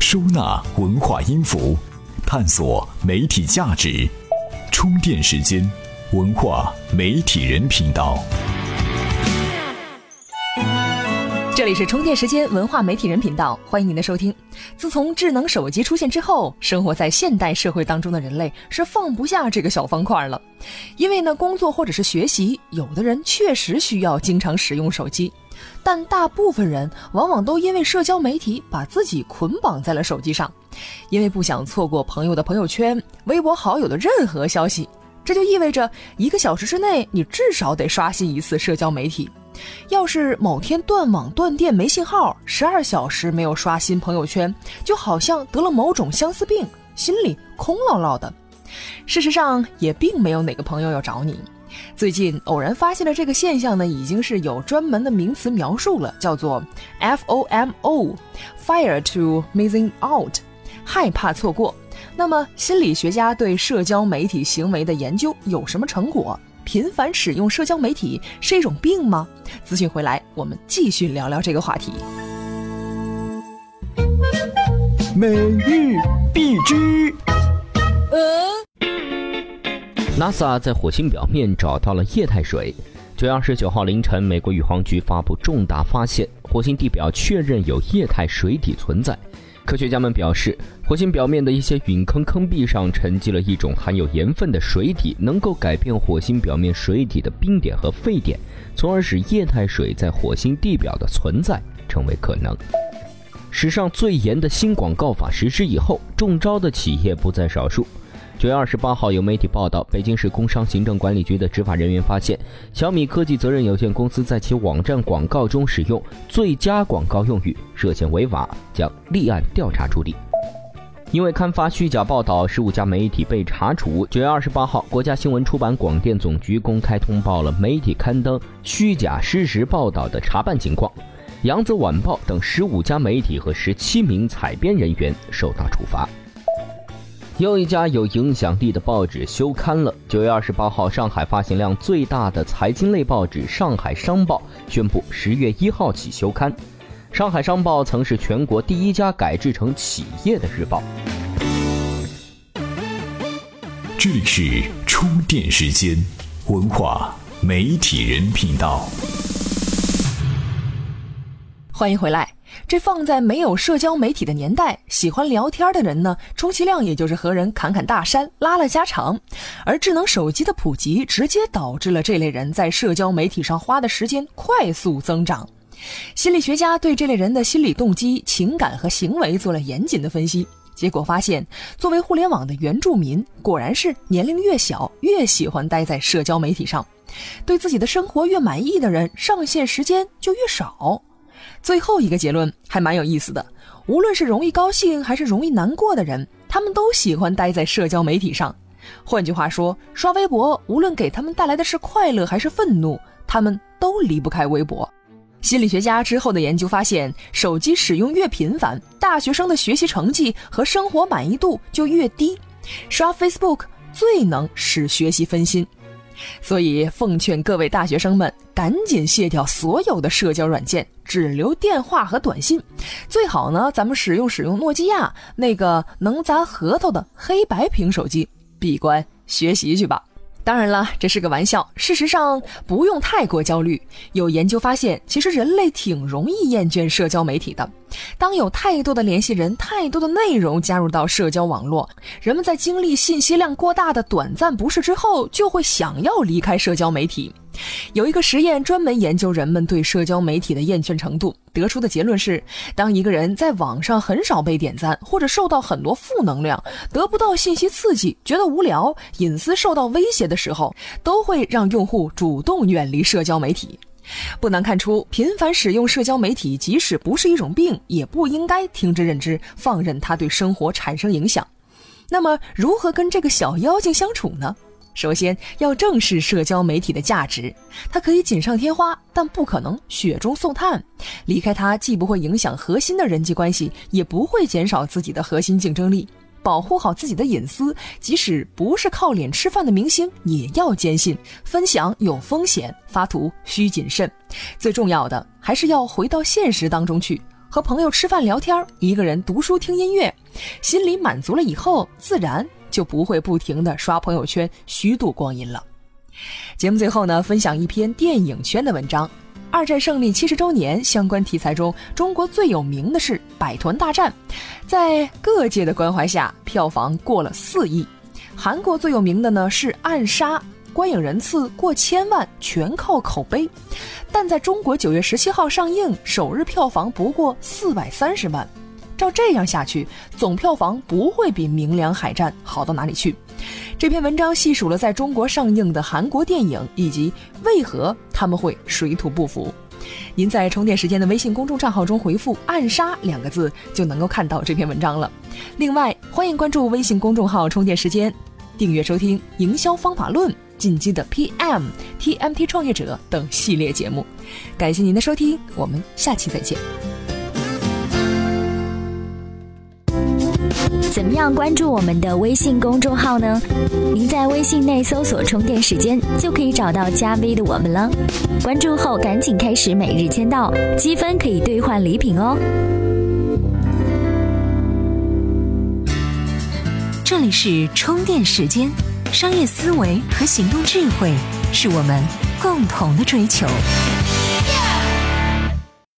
收纳文化音符，探索媒体价值。充电时间，文化媒体人频道。这里是充电时间文化媒体人频道，欢迎您的收听。自从智能手机出现之后，生活在现代社会当中的人类是放不下这个小方块了。因为呢，工作或者是学习，有的人确实需要经常使用手机，但大部分人往往都因为社交媒体把自己捆绑在了手机上，因为不想错过朋友的朋友圈、微博好友的任何消息，这就意味着一个小时之内你至少得刷新一次社交媒体。要是某天断网断电没信号，十二小时没有刷新朋友圈，就好像得了某种相思病，心里空落落的。事实上，也并没有哪个朋友要找你。最近偶然发现了这个现象呢，已经是有专门的名词描述了，叫做 FOMO，Fear to Missing Out，害怕错过。那么，心理学家对社交媒体行为的研究有什么成果？频繁使用社交媒体是一种病吗？资讯回来，我们继续聊聊这个话题。每日必知。呃，NASA 在火星表面找到了液态水。九月二十九号凌晨，美国宇航局发布重大发现：火星地表确认有液态水体存在。科学家们表示，火星表面的一些陨坑坑壁上沉积了一种含有盐分的水体，能够改变火星表面水体的冰点和沸点，从而使液态水在火星地表的存在成为可能。史上最严的新广告法实施以后，中招的企业不在少数。九月二十八号，有媒体报道，北京市工商行政管理局的执法人员发现，小米科技责任有限公司在其网站广告中使用“最佳广告”用语，涉嫌违法，将立案调查处理。因为刊发虚假报道，十五家媒体被查处。九月二十八号，国家新闻出版广电总局公开通报了媒体刊登虚假失实报道的查办情况，扬子晚报等十五家媒体和十七名采编人员受到处罚。又一家有影响力的报纸休刊了。九月二十八号，上海发行量最大的财经类报纸《上海商报》宣布，十月一号起休刊。上海商报曾是全国第一家改制成企业的日报。这里是充电时间，文化媒体人频道。欢迎回来。这放在没有社交媒体的年代，喜欢聊天的人呢，充其量也就是和人侃侃大山、拉拉家常。而智能手机的普及，直接导致了这类人在社交媒体上花的时间快速增长。心理学家对这类人的心理动机、情感和行为做了严谨的分析，结果发现，作为互联网的原住民，果然是年龄越小越喜欢待在社交媒体上，对自己的生活越满意的人，上线时间就越少。最后一个结论还蛮有意思的，无论是容易高兴还是容易难过的人，他们都喜欢待在社交媒体上。换句话说，刷微博无论给他们带来的是快乐还是愤怒，他们都离不开微博。心理学家之后的研究发现，手机使用越频繁，大学生的学习成绩和生活满意度就越低。刷 Facebook 最能使学习分心。所以，奉劝各位大学生们，赶紧卸掉所有的社交软件，只留电话和短信。最好呢，咱们使用使用诺基亚那个能砸核桃的黑白屏手机，闭关学习去吧。当然了，这是个玩笑。事实上，不用太过焦虑。有研究发现，其实人类挺容易厌倦社交媒体的。当有太多的联系人、太多的内容加入到社交网络，人们在经历信息量过大的短暂不适之后，就会想要离开社交媒体。有一个实验专门研究人们对社交媒体的厌倦程度，得出的结论是：当一个人在网上很少被点赞，或者受到很多负能量，得不到信息刺激，觉得无聊，隐私受到威胁的时候，都会让用户主动远离社交媒体。不难看出，频繁使用社交媒体，即使不是一种病，也不应该听之任之，放任它对生活产生影响。那么，如何跟这个小妖精相处呢？首先要正视社交媒体的价值，它可以锦上添花，但不可能雪中送炭。离开它，既不会影响核心的人际关系，也不会减少自己的核心竞争力。保护好自己的隐私，即使不是靠脸吃饭的明星，也要坚信分享有风险，发图需谨慎。最重要的，还是要回到现实当中去，和朋友吃饭聊天，一个人读书听音乐，心里满足了以后，自然就不会不停的刷朋友圈虚度光阴了。节目最后呢，分享一篇电影圈的文章。二战胜利七十周年相关题材中，中国最有名的是《百团大战》，在各界的关怀下，票房过了四亿。韩国最有名的呢是《暗杀》，观影人次过千万，全靠口碑。但在中国九月十七号上映，首日票房不过四百三十万。照这样下去，总票房不会比《明良海战》好到哪里去。这篇文章细数了在中国上映的韩国电影，以及为何他们会水土不服。您在充电时间的微信公众账号中回复“暗杀”两个字，就能够看到这篇文章了。另外，欢迎关注微信公众号“充电时间”，订阅收听《营销方法论》、进击的 PM、TMT 创业者等系列节目。感谢您的收听，我们下期再见。怎么样关注我们的微信公众号呢？您在微信内搜索“充电时间”就可以找到加 V 的我们了。关注后赶紧开始每日签到，积分可以兑换礼品哦。这里是充电时间，商业思维和行动智慧是我们共同的追求。